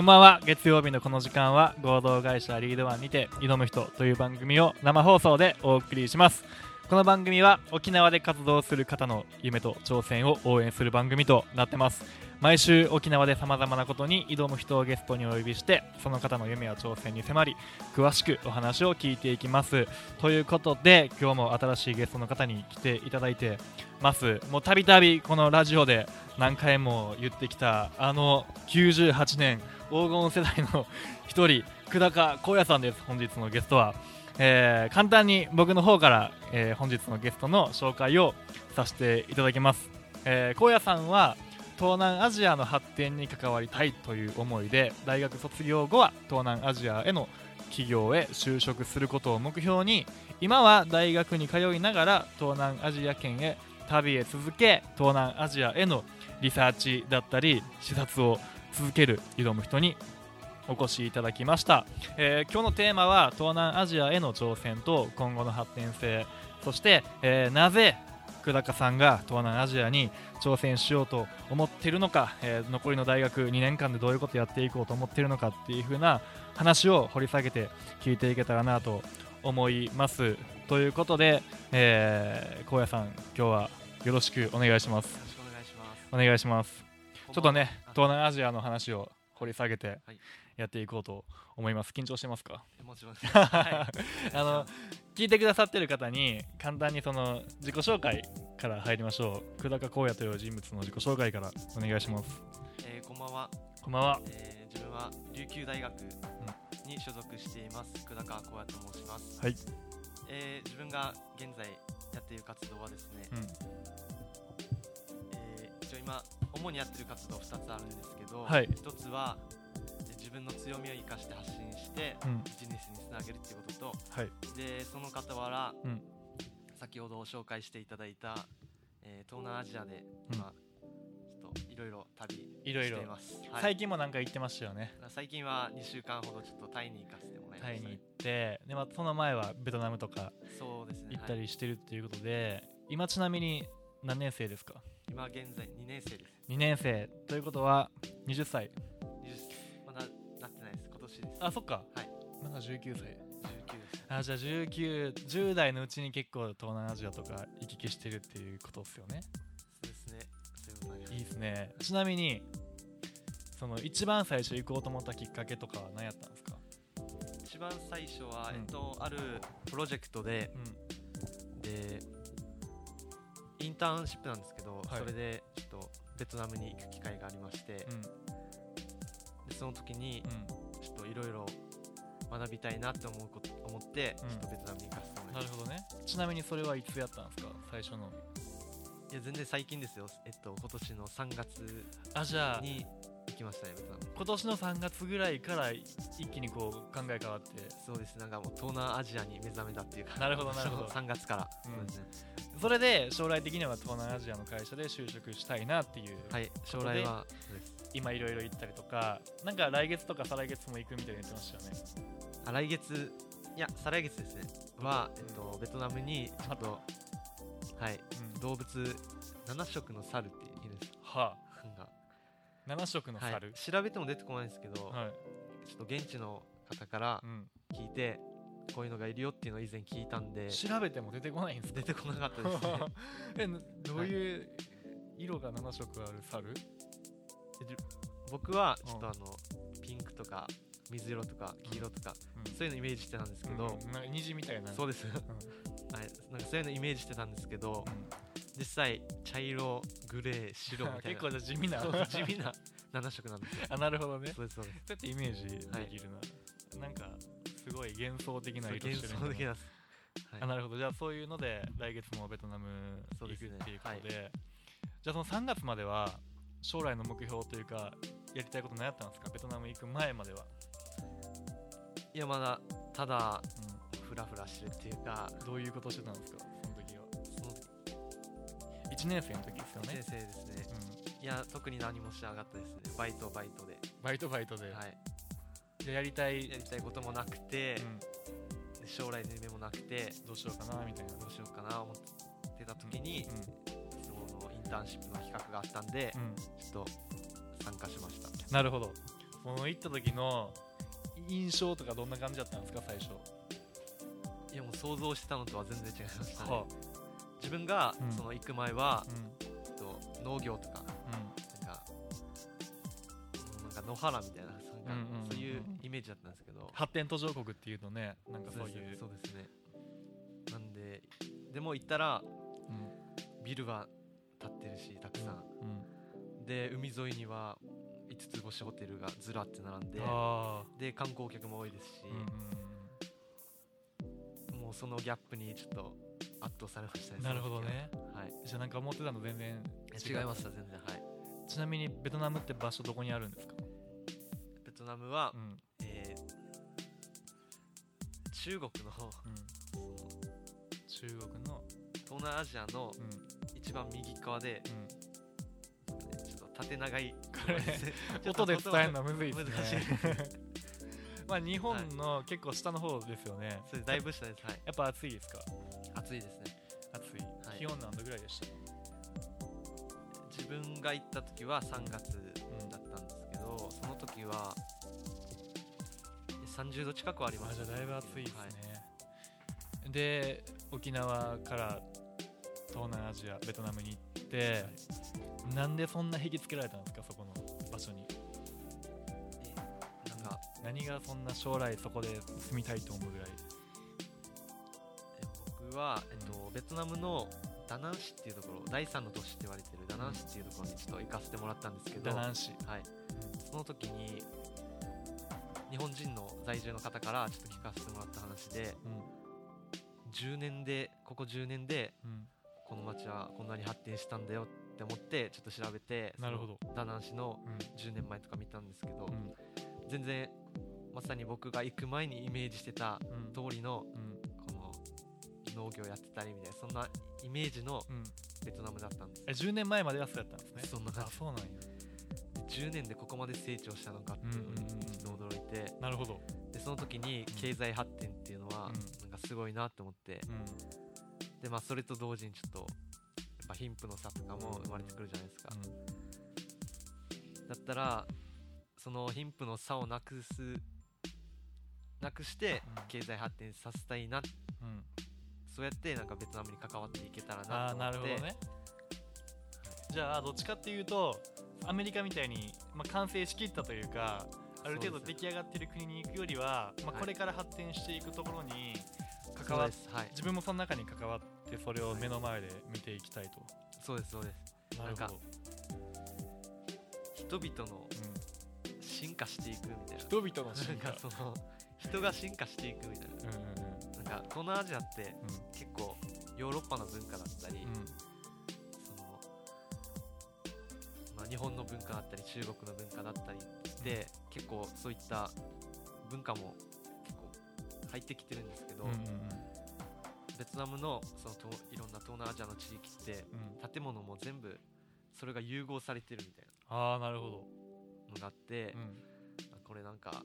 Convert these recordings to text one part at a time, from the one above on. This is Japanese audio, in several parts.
こんばんは。月曜日のこの時間は合同会社リードワンにて挑む人という番組を生放送でお送りします。この番組は沖縄で活動する方の夢と挑戦を応援する番組となってます。毎週沖縄でさまざまなことに挑む人をゲストにお呼びしてその方の夢や挑戦に迫り詳しくお話を聞いていきます。ということで今日も新しいゲストの方に来ていただいてます。もうたびたびこのラジオで何回も言ってきたあの98年黄金世代の一人久高光也さんです本日のゲストは、えー簡単に僕の方から、えー本日のゲストの紹介をさせていただきます、えー荒野さんは東南アジアの発展に関わりたいという思いで大学卒業後は東南アジアへの企業へ就職することを目標に今は大学に通いながら東南アジア圏へ旅へ続け東南アジアへのリサーチだったり視察を続ける挑む人にお越しいただきました、えー今日のテーマは東南アジアへの挑戦と今後の発展性。そして、えーなぜ久高さんが東南アジアに挑戦しようと思っているのか、えー残りの大学2年間でどういうことをやっていこうと思っているのかっていう風な話を掘り下げて聞いていけたらなと思います。ということで、えー、荒野さん今日はよろしくお願いします。よろしくお願いします。お願いします。ちょっとねあ東南アジアの話を掘り下げてはいやっていこうと思います。緊張してますか？もちろん。はあの聞いてくださってる方に簡単にその自己紹介から入りましょう。久高荒野という人物の自己紹介からお願いします。い、えーこんばんは、こんばんは。えー自分は琉球大学に所属しています久高光也と申します。はい、えー自分が現在やっている活動はですね、うん。えー一応今主にやってる活動2つあるんですけど、はい。1つはえー自分の強みを生かして発信してうん。ビジネスにつなげるっていうことと、はい。でその傍ら、うん。先ほど紹介していただいた、えー東南アジアでうん。今、ちょっといろいろ旅しています。はい。最近もなんか行ってましたよね。最近は2週間ほどちょっとタイに行かせてもらいました、ねタイに行。ってで、まあ、その前はベトナムとか。行ったはいりしてるっていうことで、今ちなみに何年生ですか？今現在2年生です。2年生。ということは20歳あそっか、はい。まだ19歳。19です。あじゃあ1910代のうちに結構東南アジアとか行き来してるっていうことですよね。そうですね。そういいいですね。ちなみにその一番最初行こうと思ったきっかけとかは何やったんですか？一番最初は、うん。えっと、あるプロジェクトで、うん。で、インターンシップなんですけど、はい。それでちょっとベトナムに行く機会がありまして、うん。でその時にうんろいろ学びたいなって思うこと思って、うん。ちょっとベトナムに行かせてもらいましたなるほどね。ちなみにそれはいつやったんですか？最初の。いや全然最近ですよ。えっと今年の3月あじゃあ。に行きましたねベトナム今年の3月ぐらいから一気にこう考え変わって。そうです。なんかもう東南アジアに目覚めたっていうか。なるほどなるほど。3月から、うん。そうですね。それで将来的には東南アジアの会社で就職したいなっていう、はい。将来はそうです今いろいろ行ったりとかなんか来月とか再来月も行くみたいに言ってましたよね。あ来月いや再来月ですね。は、えっと、ベトナムにちょっとはい。うん。動物7色の猿っているんですはあ。7色のはい。猿、調べても出てこないんですけど、はい。ちょっと現地の方からうん。聞いて、こういうのがいるよっていうのを以前聞いたんで調べても出てこないんですか？出てこなかったですね。えなどういう色が7色ある猿、僕はうん。ちょっとあのピンクとか水色とか黄色とか、うん。そういうのイメージしてたんですけど、うん。虹みたいな。そうです、はい、なんかそういうのイメージしてたんですけど、うん。実際茶色グレー白みたいな。結構じゃあ地味な地味な7色なんですよ。あなるほどね。そうですそうです。そうやってイメージできるな、なんかすごい幻想的な色してる幻想的な、はい。あなるほど。じゃあそういうので来月もベトナム行くっていうことで。じゃあその3月までは将来の目標というかやりたいこと何やったんですか？ベトナム行く前までは、いやまだただうフラフラしてるっていうかん、どういうことしてたんですか？その時は。その1年生の時ですよ1ね年、生ですね。うん、いや特に何もしなかったですね。バイトバイトで、バイトバイトで、はい、じゃあやりたい、やりたいこともなくて、うん、で将来の夢もなくてどうしようかなみたいな。どうしようかな思ってた時に、うんンターンシップの企画があったんで、うん。ちょっと参加しました。なるほど。この行った時の印象とかどんな感じだったんですか最初？いやもう想像してたのとは全然違いましたね。は自分がうん。その行く前はう、ん。と農業とかうなんかなんか野原みたいななんかそういうイメージだったんですけど。ん発展途上国っていうとねなんかそういう。そうですね。なんででも行ったらうん。ビルは建ってるしたくさん、うん。で海沿いには5つ星ホテルがずらって並んであで観光客も多いですしあ、うんうん。もうそのギャップにちょっと圧倒されましたねうんなるほどね。はい。じゃあなんか思ってたの全然違いました全然。はい。ちなみにベトナムって場所どこにあるんですか、ベトナムは、うん。えー中国のうん、中国の、東南アジアのうん一番右側で、うん、ちょっと縦長いこれ 音で伝えるのむずいですね。難しい。まあ日本の結構下の方ですよね、それだいぶ下です。はい。やっぱ暑いですか？暑いですね。暑い、はい。気温何度ぐらいでした？自分が行った時は3月だったんですけど、その時は30度近くはありまあじゃあしただいぶ暑いですね、はい。で沖縄から東南アジアベトナムに行って、なんでそんな引きつけられたんですかそこの場所に。えなんか何がそんな将来そこで住みたいと思うぐらい。え僕は、えっと、ベトナムのダナン市っていうところ第3の都市って言われてるダナン市っていうところにちょっと行かせてもらったんですけどダナン市、はい、その時に日本人の在住の方からちょっと聞かせてもらった話でうん。10年でここ10年でうんこの町はこんなに発展したんだよって思ってちょっと調べてなるほど。ダナン市のうん。10年前とか見たんですけど、うん。全然まさに僕が行く前にイメージしてたうん。通りのうん。この農業やってたりみたいなそんなイメージのうん。ベトナムだったんです。え10年前まではそうやったんですね。そんな感じあそうなんや。10年でここまで成長したのかっていうのに驚いて。なるほど。でその時に経済発展っていうのはうん。なんかすごいなって思って。うんでまあそれと同時にちょっとやっぱ貧富の差とかも生まれてくるじゃないですか。だったらその貧富の差をなくすなくしてうん。経済発展させたいなうんうん。そうやってなんかベトナムに関わっていけたらあなあと思ってなるほどね。じゃあどっちかっていうとアメリカみたいに、まあ、完成しきったというかある程度出来上がってる国に行くよりは、まあ、はいこれから発展していくところに関わっですはい。自分もその中に関わってそれを目の前で見ていきたいと、そうですそうです。なるほど、人々のうん、進化していくみたいな。人々の進化。その人が進化していくみたいな。うんうんうん。なんか東南アジアってうん。結構ヨーロッパの文化だったり、うん。そのまあ、日本の文化だったり中国の文化だったりで結構そういった文化も入ってきてるんですけど、うんうんベトナムのそのといろんな東南アジアの地域ってうん。うん建物も全部それが融合されてるみたいああなるほど、なのがあってう、ん。あこれなんか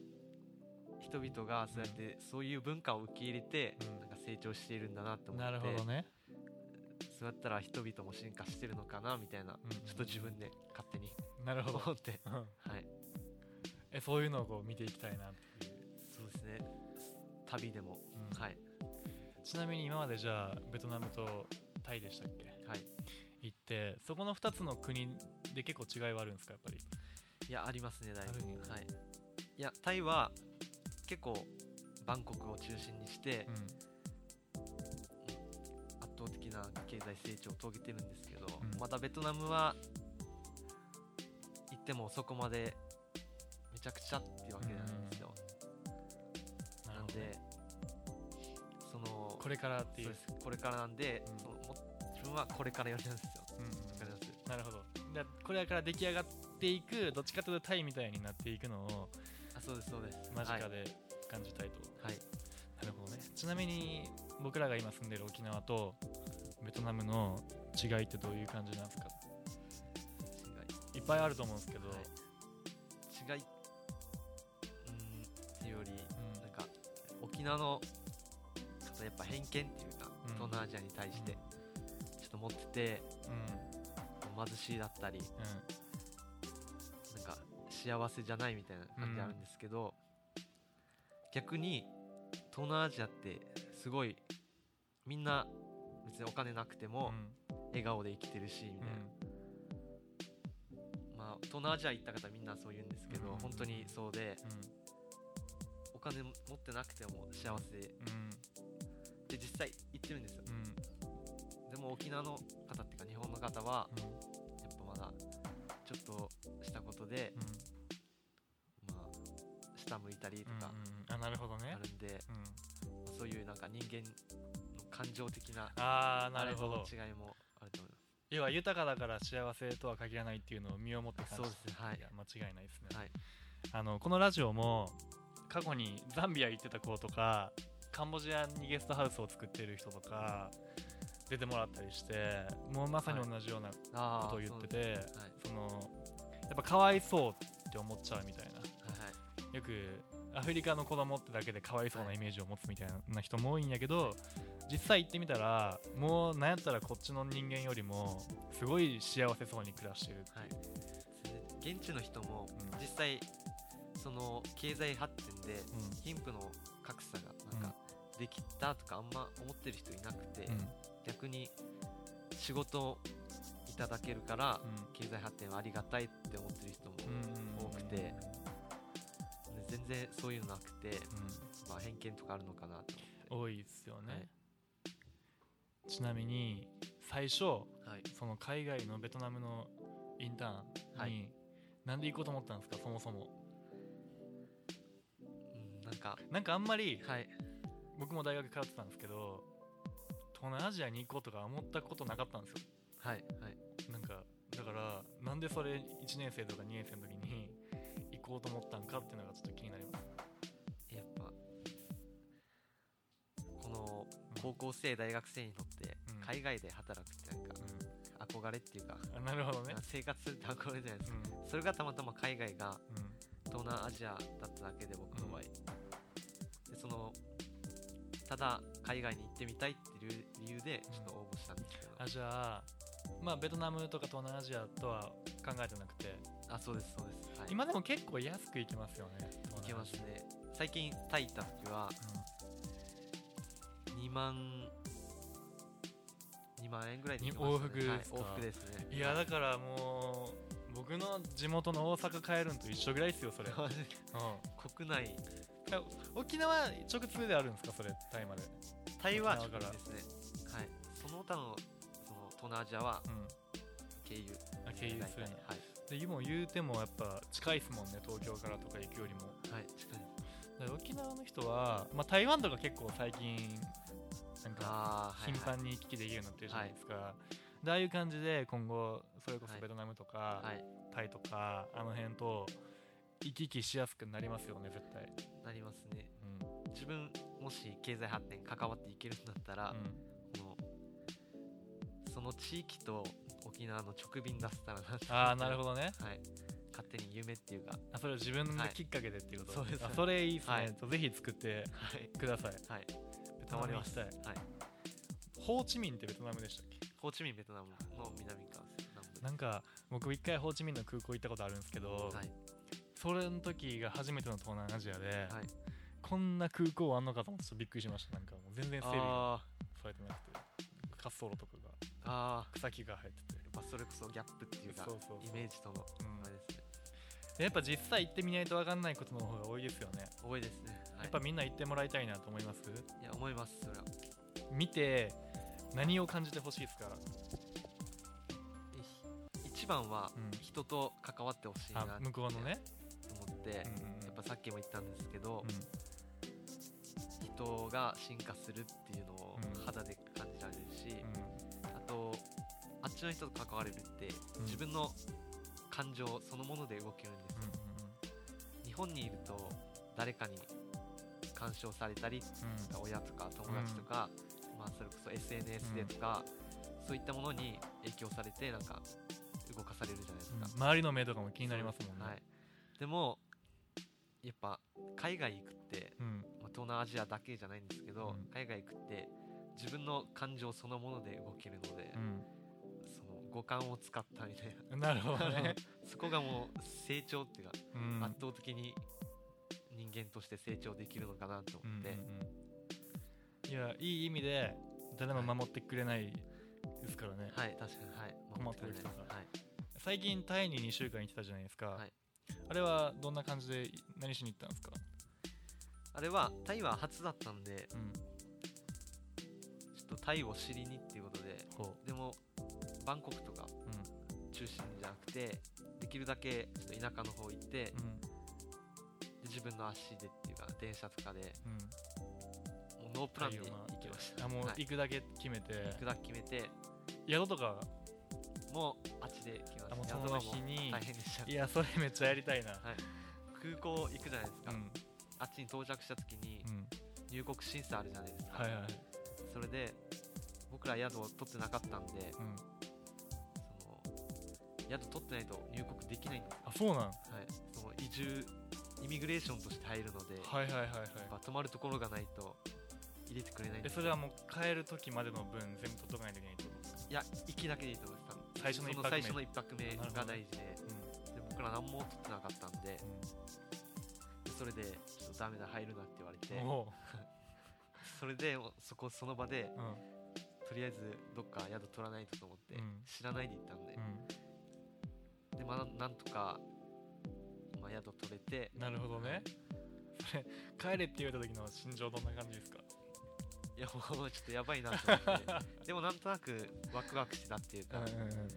人々がそうやってそういう文化を受け入れて、うん。なんか成長しているんだなって思ってなるほどね、そうやったら人々も進化してるのかなみたいな、うん。ちょっと自分で勝手になるほど。思って。うん。はい。えそういうのをこう見ていきたいなっていう、そうですね旅でも、うん。はい。ちなみに今までじゃあベトナムとタイでしたっけ？はい。行ってそこの2つの国で結構違いはあるんですかやっぱり？いやありますねだいぶ。あるんやはい。いやタイは結構バンコクを中心にして、圧倒的な経済成長を遂げてるんですけど、うん。またベトナムは行ってもそこまでめちゃくちゃっていうわけじゃないんですよ、なこれからっていう。これからなんで、うん。そのも自分はこれからやりなんですよ。うん。うなるほど。でこれから出来上がっていくどっちかというとタイみたいになっていくのをあそうですそうです。間近はい、で感じたいと、はい、なるほどね。ちなみに僕らが今住んでる沖縄とベトナムの違いってどういう感じなんですかいっぱいあると思うんですけど、はい。違い。うんっていうより、うん。なんか沖縄の方やっぱ偏見っていうか、うん。東南アジアに対してちょっと持っててうん。うん貧しいだったりなんか幸せじゃないみたいな感じあるんですけど、逆に東南アジアってすごいみんな別にお金なくても笑顔で生きてるしみたいな、まあ東南アジア行った方みんなそう言うんですけど、うん。本当にそうでお金持ってなくても幸せで実際行ってるんですよ。でも沖縄の方っていうか日本の方はやっぱまだちょっとしたことで、まあ下向いたりとかあなるほどね。あるんで、うん。そういうなんか人間の感情的なああなるほど。違いもあると思いま要は豊かだから幸せとは限らないっていうのを身をもって感じそうですね。はいや間違いないですね、はい。あのこのラジオも過去にザンビア行ってた子とかカンボジアにゲストハウスを作ってる人とか出てもらったりしてもうまさに同じようなことを言ってて、そのやっぱかわいそうって思っちゃうみたいな。はい。よくアフリカの子供ってだけでかわいそうなイメージを持つみたいな人も多いんやけど実際行ってみたらもうなんやったらこっちの人間よりもすごい幸せそうに暮らしてるっていう、はい。現地の人もうん。実際その経済発展でうん。貧富のできたとかあんま思ってる人いなくて、うん。逆に仕事をいただけるからうん。経済発展はありがたいって思ってる人もうん多くてで全然そういうのなくて、うまあ、偏見とかあるのかなとん多いですよね、はい。ちなみに最初思って、はい、その海外のベトナムのインターンに、はい。なんで行こうと思ったんですか？そもそも。うん、なんかなんかあんまりはい僕も大学通ってたんですけど東南アジアに行こうとか思ったことなかったんですよ。はいはい。なんかだからなんでそれ1年生とか2年生の時に行こうと思ったんかっていうのがちょっと気になります。やっぱこの高校生大学生にとってうん。海外で働くってなんか憧れっていうか、うんあなるほどね。生活するって憧れじゃないですか、うん。それがたまたま海外がうん。東南アジアだっただけで僕の場合、ただ海外に行ってみたいっていう理由でちょっと応募したんですけど、あじゃあまあベトナムとか東南アジアとは考えてなくて。あそうですそうです、はい、今でも結構安く行けますよね行けますね。最近タイ行った時は2万2万円ぐらいで行けました、ね、往復ですか？はい、往復ですね。いやだからもう僕の地元の大阪帰るんと一緒ぐらいですよそれ、うん、国内沖縄直通であるんですかそれタイまで？タイは沖縄から。直ですね。はい。その他のその東南アジアはうん。経由。あ経由するんやはい、でも言うてもやっぱ近いですもんね東京からとか行くよりも。はい、近い。沖縄の人は、まあ、台湾とか結構最近なんか頻繁に行き来できるようになってるじゃないですか、でああいう感じで今後それこそベトナムとか、はい、はい、タイとかあの辺と行き来しやすくなりますよね絶対。なりますね。うん、自分もし経済発展関わっていけるんだったら、うん。このその地域と沖縄の直便出せたらなって。ああなるほどね。はい。勝手に夢っていうか。あそれを自分はいがきっかけでっていうこと、そうです。あそれいいですね、はい。ぜひ作ってはい。ください。はい。ベトナム行きたい。はい。ホーチミンってベトナムでしたっけ？ホーチミンベトナムの南側でなんか僕一回ホーチミンの空港行ったことあるんですけど、はいそれの時が初めての東南アジアで、はい。こんな空港あんのかと思ってびっくりしました。なんかもう全然整備されてなくて滑走路とかが草木が生えてて、ーやっぱそれこそギャップっていうかそうそうイメージとのうん。あれですね。でやっぱ実際行ってみないと分かんないことの方が多いですよね、多いですね、はい、やっぱみんな行ってもらいたいなと思います？いや思いますそれは。見て何を感じてほしいですか？ら、い一番はうん。人と関わってほしいなあ向こうのね、やっぱさっきも言ったんですけど、うん。人が進化するっていうのをうん。肌で感じられるし、うあとあっちの人と関われるって、うん。自分の感情そのもので動けるんですよ、日本にいると誰かに干渉されたり親とか友達とか、まあ、それこそ SNS でとか、そういったものに影響されてなんか動かされるじゃないですか、うん。周りの目とかも気になりますもんね、はい、でもやっぱ海外行くって、うん。まあ、東南アジアだけじゃないんですけど、うん。海外行くって自分の感情そのもので動けるので、うん。その五感を使ったみたいな。なるほどね、そこがもう成長っていうか、うん。圧倒的に人間として成長できるのかなと思って、うんうんうん。いやいい意味で誰も守ってくれないですからね、はい確かにはい。困ってる人がはい。最近タイに2週間行ってたじゃないですか、はい。あれはどんな感じで何しに行ったんですか？あれはタイは初だったんでうん。ちょっとタイを知りにっていうことでほでもバンコクとかう中心じゃなくてできるだけちょっと田舎の方行って、うん。うんで自分の足でっていうか電車とかでうん。もうノープランで行きました。あもうはい。行くだけ決めて、行くだけ決めて。宿とかもうあっちで来ました。あもうその日に。大変でした。いやそれめっちゃやりたいな。はい、空港行くじゃないですか、うん。あっちに到着した時にうん。入国審査あるじゃないですか、はいはいそれで僕ら宿を取ってなかったんでうん。その宿取ってないと入国できない。んです、あそうなん？はい、その移住イミグレーションとして入るので、はいはいはいはい。泊まるところがないと入れてくれないんでそれはもう帰る時までの分全部取っとかないといけないってこと？ですかいや行きだけでいいと思います。最初の一そ泊目。最初の一泊目なるほどが大事で。で僕ら何も取ってなかったんで。でそれでちょっとダメだ入るなって言われて。それでそこその場でううん。とりあえずどっか宿取らないとと思って、うん。知らないで行ったんで。う、ん。でまあなんとか、まあ、宿取れて。なるほどね。それ帰れって言われた時の心情どんな感じですか？いやもうちょっとやばいなと思って。でもなんとなくワクワクしてたっていうか、うんうんうん。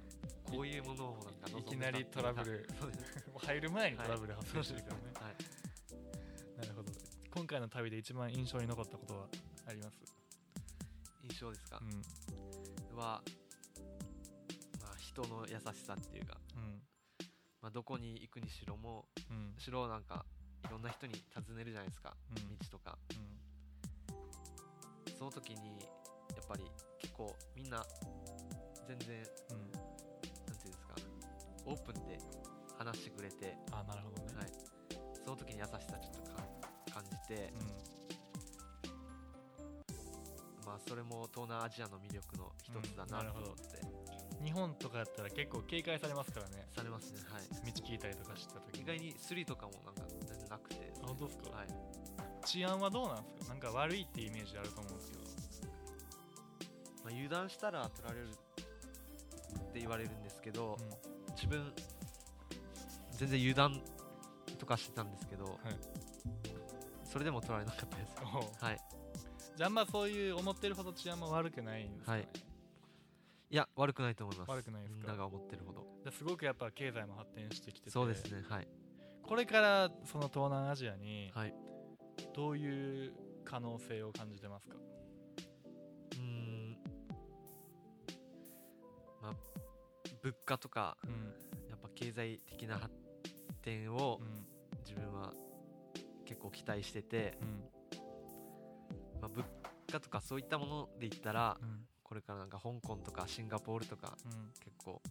こういうものをなんかいきなりトラブル。入る前にトラブル発生してるからね、はい。なるほど今回の旅で一番印象に残ったことはあります？印象ですか？う、ん。は、まあ、人の優しさっていうか、うん。まあ、どこに行くにしろもうん。しろなんかいろんな人に尋ねるじゃないですか、うん。道とか。うん。その時にやっぱり結構みんな全然うん。なんていうんですかオープンで話してくれて、あなるほどね、はい、その時に優しさちょっとか感じて、まあそれも東南アジアの魅力の一つだなと思って、うん、日本とかやったら結構警戒されますからね。されますね。はい。道聞いたりとかした時に。意外にスリとかもなんか全然なくて。あ本当ですか、はい。治安はどうなんですか？なんか悪いってイメージあると思うんですけど。まあ、油断したら取られるって言われるんですけど、う自分全然油断とかしてたんですけど、はいそれでも取られなかったです。はい。じゃああんまそういう思ってるほど治安も悪くないんですかね、はい。いや悪くないと思います。悪くないですか。みんなが思ってるほどじゃあすごくやっぱ経済も発展してきてて。そうですね。はい。これからその東南アジアにはい。どういう可能性を感じてますか、うーん。まあ物価とかうん。やっぱ経済的な発展をうん。自分は結構期待してて、うん。まあ、物価とかそういったもので言ったらうんこれからなんか香港とかシンガポールとかうん結構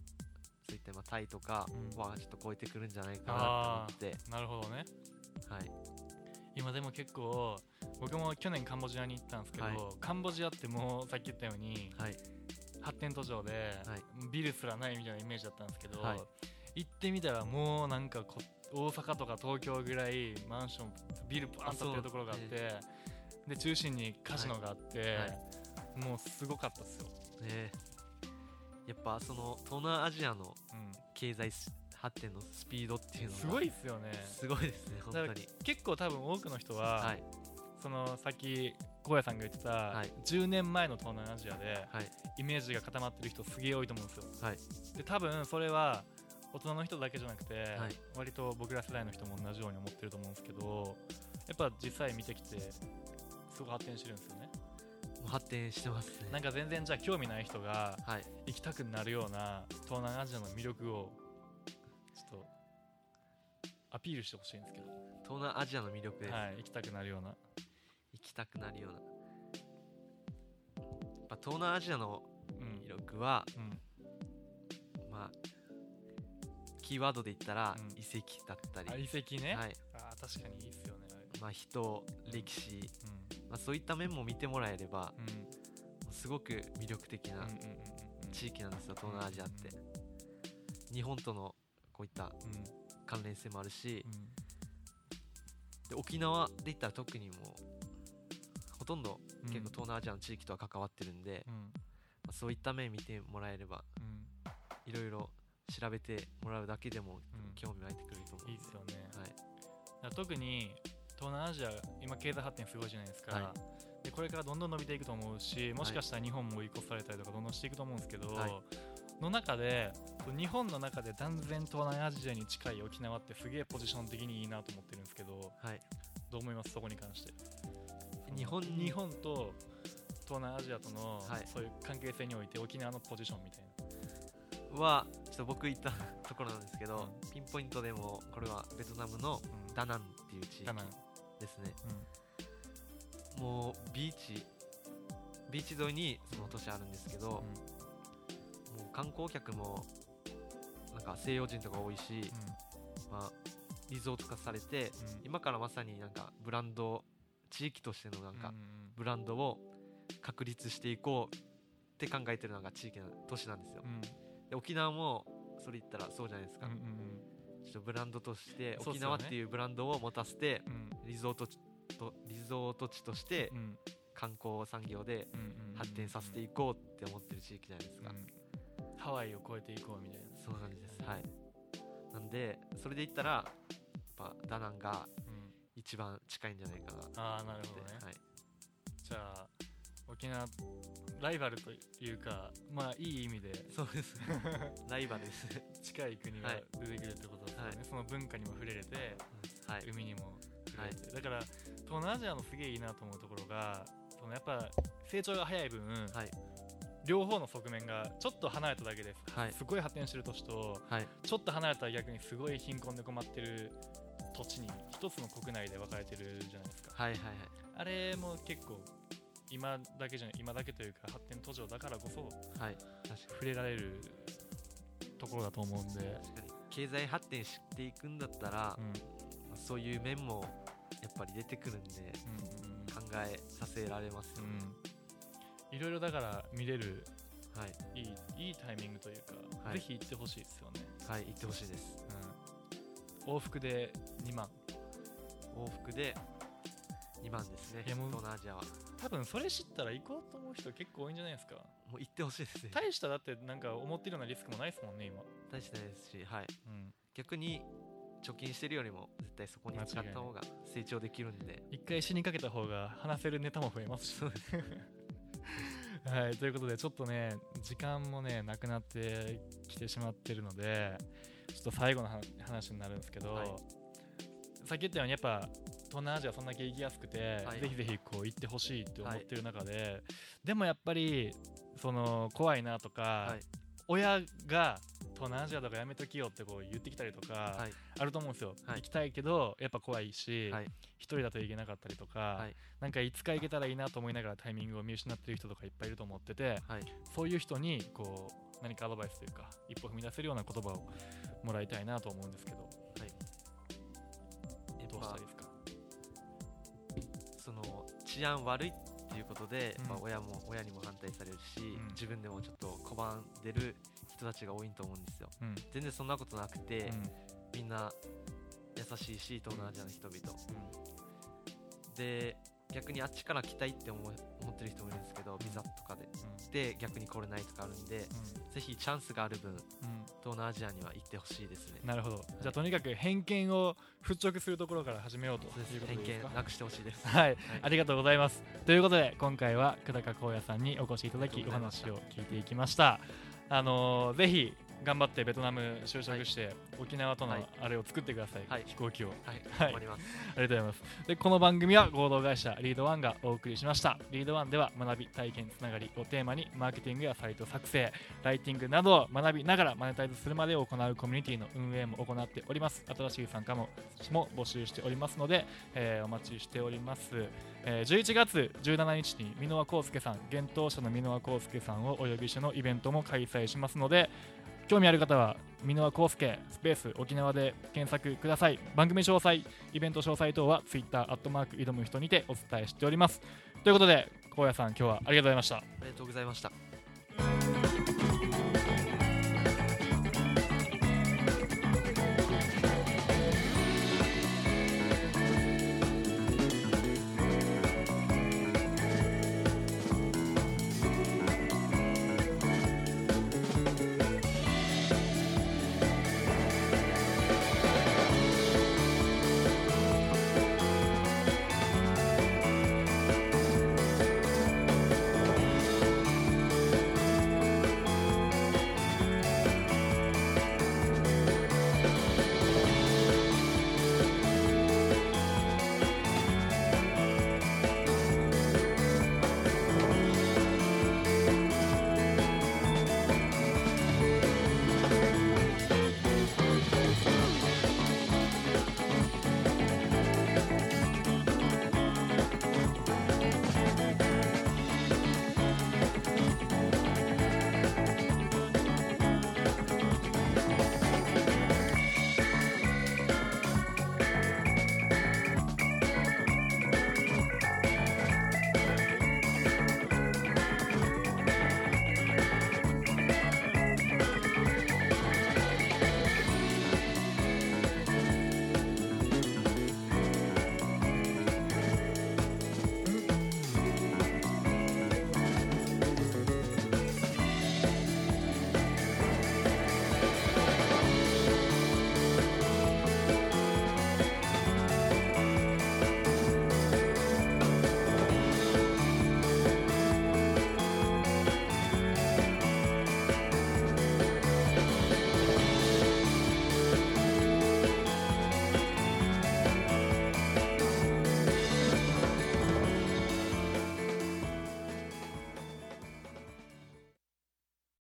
そういったまあタイとかうん。はちょっと超えてくるんじゃないかなと思って、なるほどね。はい。今でも結構僕も去年カンボジアに行ったんですけど、はい。カンボジアってもうさっき言ったようにはい。発展途上で、はい。ビルすらないみたいなイメージだったんですけど、はい。行ってみたらもうなんかこ大阪とか東京ぐらいマンションビルバーンと建ってるところがあってあで中心にカジノがあって、はもうすごかったですよ、ねやっぱその東南アジアのう経済発展のスピードっていうのすごいっすよね。すごいですね本当に。結構多分多くの人は、はい。そのさっき荒野さんが言ってた、はい。10年前の東南アジアではい。イメージが固まってる人すげえ多いと思うんですよ。はい。で多分それは大人の人だけじゃなくて、はい。割と僕ら世代の人も同じように思ってると思うんですけどやっぱ実際見てきてすごく発展してるんですよね。発展してますね。なんか全然じゃあ興味ない人がはい。行きたくなるような東南アジアの魅力をちょっとアピールしてほしいんですけど、東南アジアの魅力です、はい、行きたくなるような。行きたくなるような。やっぱ東南アジアのうん。魅力はうん。まあキーワードで言ったらうん。遺跡だったり、あ遺跡ね、はい。あー確かにいいっすよね。まあ、人歴史、まあ、そういった面も見てもらえればすごく魅力的な地域なんですよ。東南アジアって。日本とのこういったうん。関連性もあるし。うん。で沖縄で言ったら特にもうほとんどうん。結構東南アジアの地域とは関わってるんで、うん。まあそういった面見てもらえればうん。いろいろ調べてもらうだけでもうん。興味湧いてくると思う。んでいいですよね、はい。特に東南アジア今経済発展すごいじゃないですか、はでこれからどんどん伸びていくと思うしもしかしたら日本も追い越されたりとかどんどんしていくと思うんですけど、はい。の中で日本の中で断然東南アジアに近い沖縄ってすげえポジション的にいいなと思ってるんですけどはい。どう思います？そこに関して。日本に日本と東南アジアとの、はい。そういう関係性において沖縄のポジションみたいなはちょっと僕行ったところなんですけど、うピンポイントでもこれはベトナムのうん。ダナンっていう地域ですね。うん。もうビーチビーチ沿いにその都市あるんですけど、もう観光客もなんか西洋人とか多いし、まあ、リゾート化されてうん。うん今からまさになんかブランド地域としてのなんかうんブランドを確立していこうって考えてるのが地域な都市なんですよ。うんうんで沖縄もそれ言ったらそうじゃないですか、うんうんちょっとブランドとして沖縄っていうブランドを持たせてうん。リゾート地とリゾート地としてうん。観光産業でうんうんうん発展させていこうって思ってる地域じゃないですか、うん。ハワイを超えていこうみたいな。そんな感じです。はい。なんでそれで言ったらやっぱダナンがうん。一番近いんじゃないかなとああなるほどね、はい、じゃあ沖縄ライバルというかまあいい意味でそうですね。ライバルです。ね近い国がはい出てくるってことですよね、はい。その文化にも触れれてはい。海にも触れて、だから東南アジアのすげえいいなと思うところがそのやっぱ成長が早い分、はい。両方の側面がちょっと離れただけです、はい。すごい発展してる都市とはい。ちょっと離れたら逆にすごい貧困で困ってる土地に一つの国内で分かれてるじゃないですか。はいはいはい。あれも結構今だけじゃない今だけというか発展途上だからこそはい。触れられるところだと思うんで、確かに経済発展していくんだったら、うん。まあそういう面もやっぱり出てくるんでうんうん考えさせられますよ。ね、うん。いろいろだから見れるはい。いいいいタイミングというか、はい。ぜひ行ってほしいですよね、はい行ってほしいです。うん、往復で2万。往復で2万ですねいやもう東南アジアは。多分それ知ったら行こうと思う人結構多いんじゃないですか。もう行ってほしいですね。大しただってなんか思ってるようなリスクもないですもんね今、大してないですしはい。うん、逆に貯金してるよりも絶対そこに使った方が成長できるんで。一回死にかけた方が話せるネタも増えますし。そうですはい、ということでちょっとね時間もねなくなってきてしまってるのでちょっと最後のは話になるんですけど、はい。さっき言ったようにやっぱ東南アジアそんだけ行きやすくて、はい。ぜひぜひこう行ってほしいって思ってる中で、でもやっぱりその怖いなとか、はい。親が東南アジアとかやめときよってこう言ってきたりとか、はい。あると思うんですよ、はい。行きたいけどやっぱ怖いし、はい。一人だと行けなかったりとか、はい。なんかいつか行けたらいいなと思いながらタイミングを見失ってる人とかいっぱいいると思っててはい。そういう人にこう何かアドバイスというか一歩踏み出せるような言葉をもらいたいなと思うんですけど治安悪いっていうことで、うん。まあ、親も親にも反対されるし、ん。自分でもちょっと拒んでる人たちが多いと思うんですよ。うん。全然そんなことなくて、うん。みんな優しいし東南アジアの人々、で逆にあっちから来たいって思ってる人もいるんですけどビザとかでで逆に来れないとかあるんでぜひチャンスがある分うん。うん東南アジアには行ってほしいですね。なるほど。じゃあとにかく偏見を払拭するところから始めようとそうですいうこと偏見なくしてほしいです。はい、はい。ありがとうございます。ということで、今回は久高荒野さんにお越しいただあき、お話を聞いていきました。あのーぜひ頑張ってベトナム就職して、沖縄とのはいあれを作ってください、はい飛行機を。はいはい頑張ります、ありがとうございます。で、この番組は合同会社リードワンがお送りしました。リードワンでは学び、体験、つながりをテーマにマーケティングやサイト作成、ライティングなどを学びながらマネタイズするまで行うコミュニティの運営も行っております。新しい参加者も募集しておりますので、えーお待ちしております。えー11月17日に箕輪康介さん、幻冬舎の箕輪康介さんをお呼びしてのイベントも開催しますので、興味ある方は箕輪康介スペース沖縄で検索ください。番組詳細イベント詳細等は Twitter アットマーク挑む人にてお伝えしております。ということで高野さん今日はありがとうございました。ありがとうございました。